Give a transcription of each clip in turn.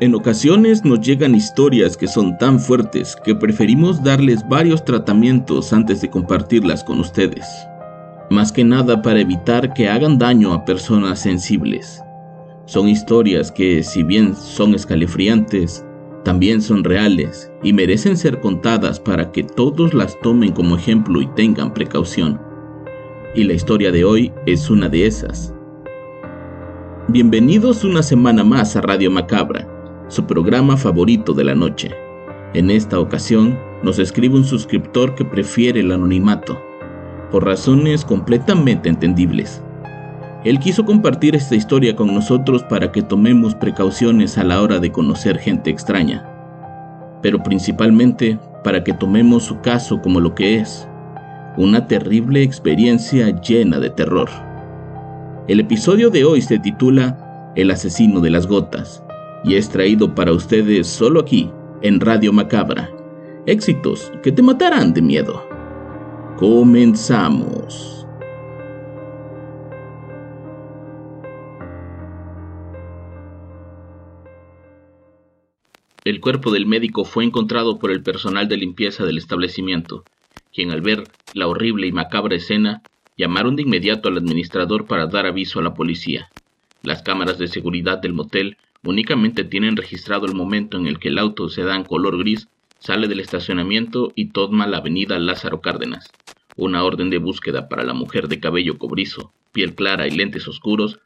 En ocasiones nos llegan historias que son tan fuertes que preferimos darles varios tratamientos antes de compartirlas con ustedes. Más que nada para evitar que hagan daño a personas sensibles. Son historias que, si bien son escalofriantes, también son reales y merecen ser contadas para que todos las tomen como ejemplo y tengan precaución. Y la historia de hoy es una de esas. Bienvenidos una semana más a Radio Macabra, su programa favorito de la noche. En esta ocasión nos escribe un suscriptor que prefiere el anonimato, por razones completamente entendibles. Él quiso compartir esta historia con nosotros para que tomemos precauciones a la hora de conocer gente extraña, pero principalmente para que tomemos su caso como lo que es, una terrible experiencia llena de terror. El episodio de hoy se titula El asesino de las gotas y es traído para ustedes solo aquí, en Radio Macabra. Éxitos que te matarán de miedo. Comenzamos. El cuerpo del médico fue encontrado por el personal de limpieza del establecimiento, quien al ver la horrible y macabra escena, llamaron de inmediato al administrador para dar aviso a la policía. Las cámaras de seguridad del motel únicamente tienen registrado el momento en el que el auto sedán color gris sale del estacionamiento y toma la avenida Lázaro Cárdenas. Una orden de búsqueda para la mujer de cabello cobrizo, piel clara y lentes oscuros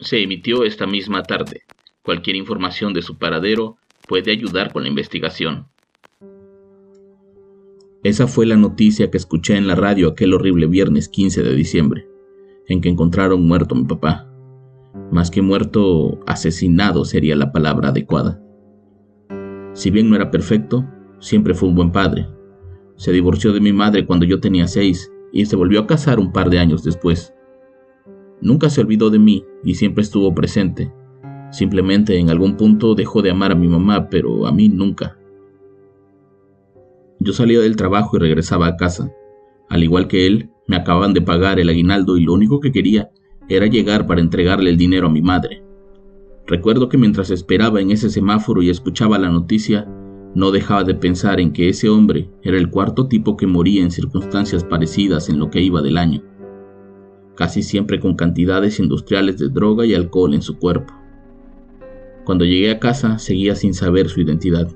se emitió esta misma tarde. Cualquier información de su paradero puede ayudar con la investigación. Esa fue la noticia que escuché en la radio aquel horrible viernes 15 de diciembre, en que encontraron muerto a mi papá. Más que muerto, asesinado sería la palabra adecuada. Si bien no era perfecto, siempre fue un buen padre. Se divorció de mi madre cuando yo tenía seis y se volvió a casar un par de años después. Nunca se olvidó de mí y siempre estuvo presente, Simplemente en algún punto dejó de amar a mi mamá, pero a mí nunca. Yo salía del trabajo y regresaba a casa. Al igual que él, me acababan de pagar el aguinaldo y lo único que quería era llegar para entregarle el dinero a mi madre. Recuerdo que mientras esperaba en ese semáforo y escuchaba la noticia, no dejaba de pensar en que ese hombre era el cuarto tipo que moría en circunstancias parecidas en lo que iba del año, casi siempre con cantidades industriales de droga y alcohol en su cuerpo. Cuando llegué a casa seguía sin saber su identidad.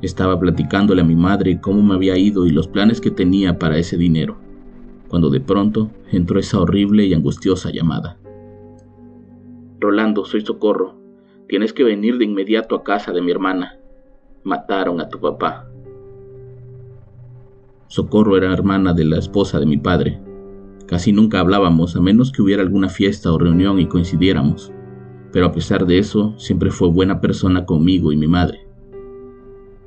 Estaba platicándole a mi madre cómo me había ido y los planes que tenía para ese dinero, cuando de pronto entró esa horrible y angustiosa llamada. Rolando, soy Socorro. Tienes que venir de inmediato a casa de mi hermana. Mataron a tu papá. Socorro era hermana de la esposa de mi padre. Casi nunca hablábamos a menos que hubiera alguna fiesta o reunión y coincidiéramos pero a pesar de eso, siempre fue buena persona conmigo y mi madre.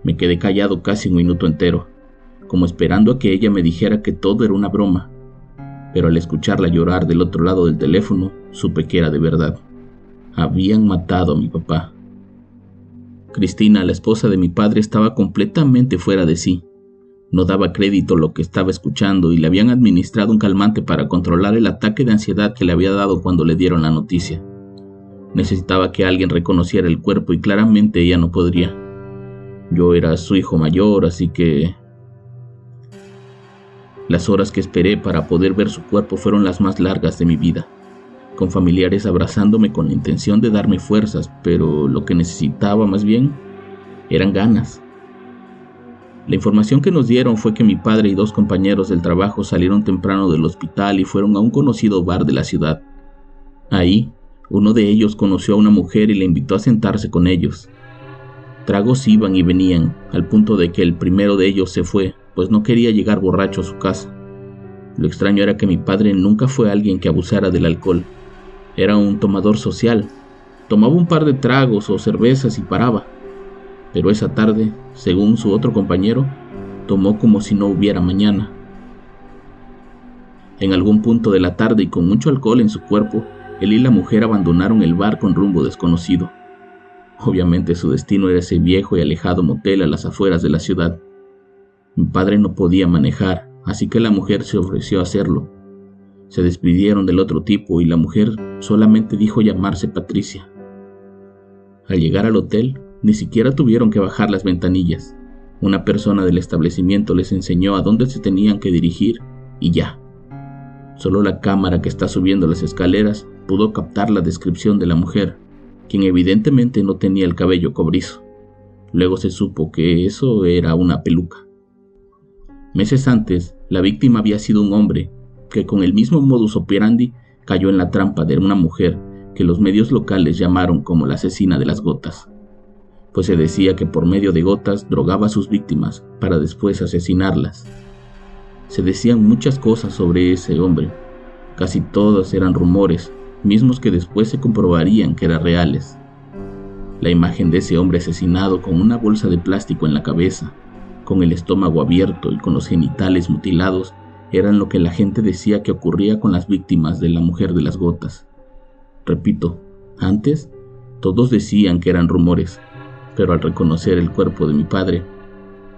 Me quedé callado casi un minuto entero, como esperando a que ella me dijera que todo era una broma, pero al escucharla llorar del otro lado del teléfono, supe que era de verdad. Habían matado a mi papá. Cristina, la esposa de mi padre, estaba completamente fuera de sí. No daba crédito a lo que estaba escuchando y le habían administrado un calmante para controlar el ataque de ansiedad que le había dado cuando le dieron la noticia. Necesitaba que alguien reconociera el cuerpo y claramente ella no podría. Yo era su hijo mayor, así que Las horas que esperé para poder ver su cuerpo fueron las más largas de mi vida, con familiares abrazándome con la intención de darme fuerzas, pero lo que necesitaba más bien eran ganas. La información que nos dieron fue que mi padre y dos compañeros del trabajo salieron temprano del hospital y fueron a un conocido bar de la ciudad. Ahí, uno de ellos conoció a una mujer y le invitó a sentarse con ellos. Tragos iban y venían, al punto de que el primero de ellos se fue, pues no quería llegar borracho a su casa. Lo extraño era que mi padre nunca fue alguien que abusara del alcohol. Era un tomador social. Tomaba un par de tragos o cervezas y paraba. Pero esa tarde, según su otro compañero, tomó como si no hubiera mañana. En algún punto de la tarde y con mucho alcohol en su cuerpo, él y la mujer abandonaron el bar con rumbo desconocido. Obviamente su destino era ese viejo y alejado motel a las afueras de la ciudad. Mi padre no podía manejar, así que la mujer se ofreció a hacerlo. Se despidieron del otro tipo y la mujer solamente dijo llamarse Patricia. Al llegar al hotel, ni siquiera tuvieron que bajar las ventanillas. Una persona del establecimiento les enseñó a dónde se tenían que dirigir y ya. Solo la cámara que está subiendo las escaleras pudo captar la descripción de la mujer, quien evidentemente no tenía el cabello cobrizo. Luego se supo que eso era una peluca. Meses antes, la víctima había sido un hombre que con el mismo modus operandi cayó en la trampa de una mujer que los medios locales llamaron como la asesina de las gotas pues se decía que por medio de gotas drogaba a sus víctimas para después asesinarlas. Se decían muchas cosas sobre ese hombre, casi todas eran rumores, mismos que después se comprobarían que eran reales. La imagen de ese hombre asesinado con una bolsa de plástico en la cabeza, con el estómago abierto y con los genitales mutilados, eran lo que la gente decía que ocurría con las víctimas de la mujer de las gotas. Repito, antes todos decían que eran rumores, pero al reconocer el cuerpo de mi padre,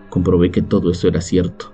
comprobé que todo eso era cierto.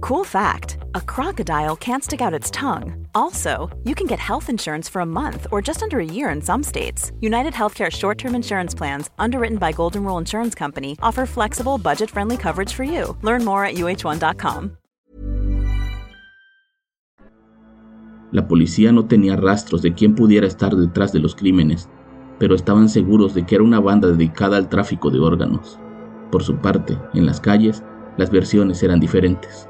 Cool fact, a crocodile can't stick out its tongue. Also, you can get health insurance for a month or just under a year in some states. United Healthcare short-term insurance plans, underwritten by Golden Rule Insurance Company, offer flexible, budget-friendly coverage for you. Learn more at uh1.com. La policía no tenía rastros de quién pudiera estar detrás de los crímenes, pero estaban seguros de que era una banda dedicada al tráfico de órganos. Por su parte, en las calles, las versiones eran diferentes.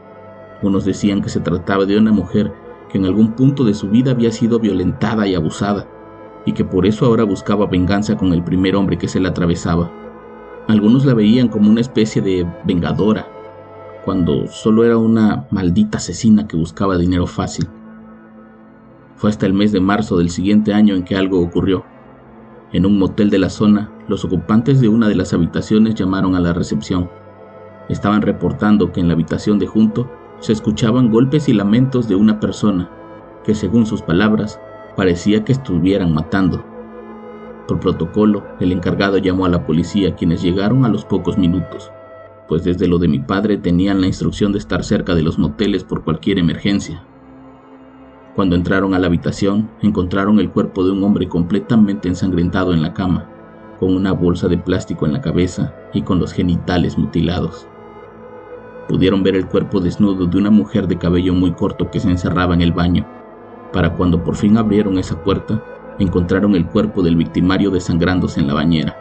Unos decían que se trataba de una mujer que en algún punto de su vida había sido violentada y abusada, y que por eso ahora buscaba venganza con el primer hombre que se la atravesaba. Algunos la veían como una especie de vengadora, cuando solo era una maldita asesina que buscaba dinero fácil. Fue hasta el mes de marzo del siguiente año en que algo ocurrió. En un motel de la zona, los ocupantes de una de las habitaciones llamaron a la recepción. Estaban reportando que en la habitación de junto se escuchaban golpes y lamentos de una persona que, según sus palabras, parecía que estuvieran matando. Por protocolo, el encargado llamó a la policía, quienes llegaron a los pocos minutos, pues desde lo de mi padre tenían la instrucción de estar cerca de los moteles por cualquier emergencia. Cuando entraron a la habitación, encontraron el cuerpo de un hombre completamente ensangrentado en la cama, con una bolsa de plástico en la cabeza y con los genitales mutilados. Pudieron ver el cuerpo desnudo de una mujer de cabello muy corto que se encerraba en el baño. Para cuando por fin abrieron esa puerta, encontraron el cuerpo del victimario desangrándose en la bañera.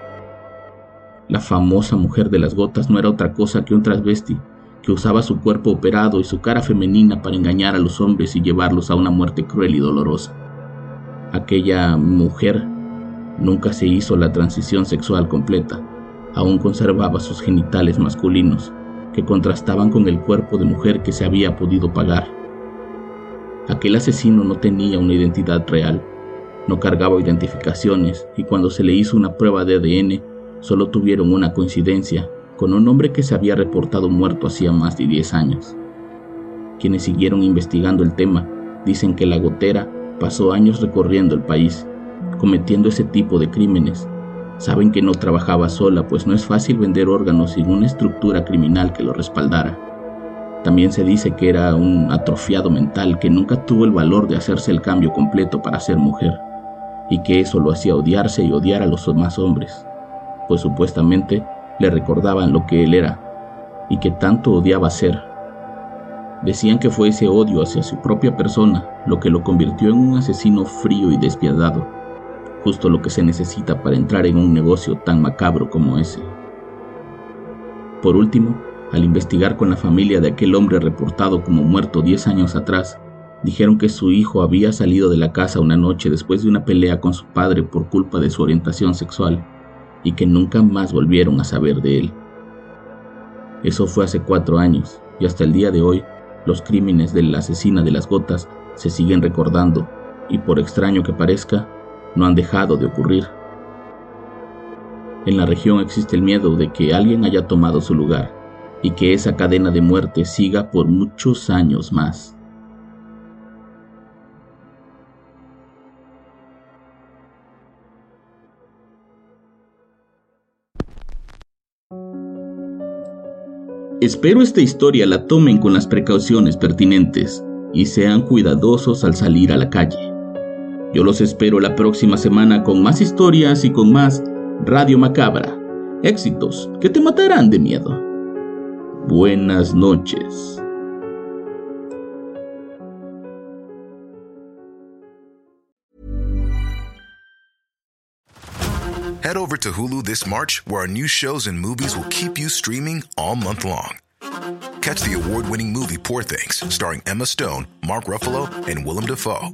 La famosa mujer de las gotas no era otra cosa que un transvesti que usaba su cuerpo operado y su cara femenina para engañar a los hombres y llevarlos a una muerte cruel y dolorosa. Aquella mujer nunca se hizo la transición sexual completa, aún conservaba sus genitales masculinos, que contrastaban con el cuerpo de mujer que se había podido pagar. Aquel asesino no tenía una identidad real, no cargaba identificaciones y cuando se le hizo una prueba de ADN solo tuvieron una coincidencia con un hombre que se había reportado muerto hacía más de 10 años. Quienes siguieron investigando el tema dicen que la gotera pasó años recorriendo el país, cometiendo ese tipo de crímenes. Saben que no trabajaba sola, pues no es fácil vender órganos sin una estructura criminal que lo respaldara. También se dice que era un atrofiado mental que nunca tuvo el valor de hacerse el cambio completo para ser mujer, y que eso lo hacía odiarse y odiar a los demás hombres, pues supuestamente le recordaban lo que él era y que tanto odiaba ser. Decían que fue ese odio hacia su propia persona lo que lo convirtió en un asesino frío y despiadado, justo lo que se necesita para entrar en un negocio tan macabro como ese. Por último, al investigar con la familia de aquel hombre reportado como muerto 10 años atrás, dijeron que su hijo había salido de la casa una noche después de una pelea con su padre por culpa de su orientación sexual y que nunca más volvieron a saber de él. Eso fue hace cuatro años y hasta el día de hoy los crímenes de la asesina de las gotas se siguen recordando y por extraño que parezca, no han dejado de ocurrir. En la región existe el miedo de que alguien haya tomado su lugar y que esa cadena de muerte siga por muchos años más. Espero esta historia la tomen con las precauciones pertinentes y sean cuidadosos al salir a la calle. Yo los espero la próxima semana con más historias y con más Radio Macabra. Éxitos que te matarán de miedo. Buenas noches. Head over to Hulu this March, where our new shows and movies will keep you streaming all month long. Catch the award winning movie Poor Things, starring Emma Stone, Mark Ruffalo, and Willem Dafoe.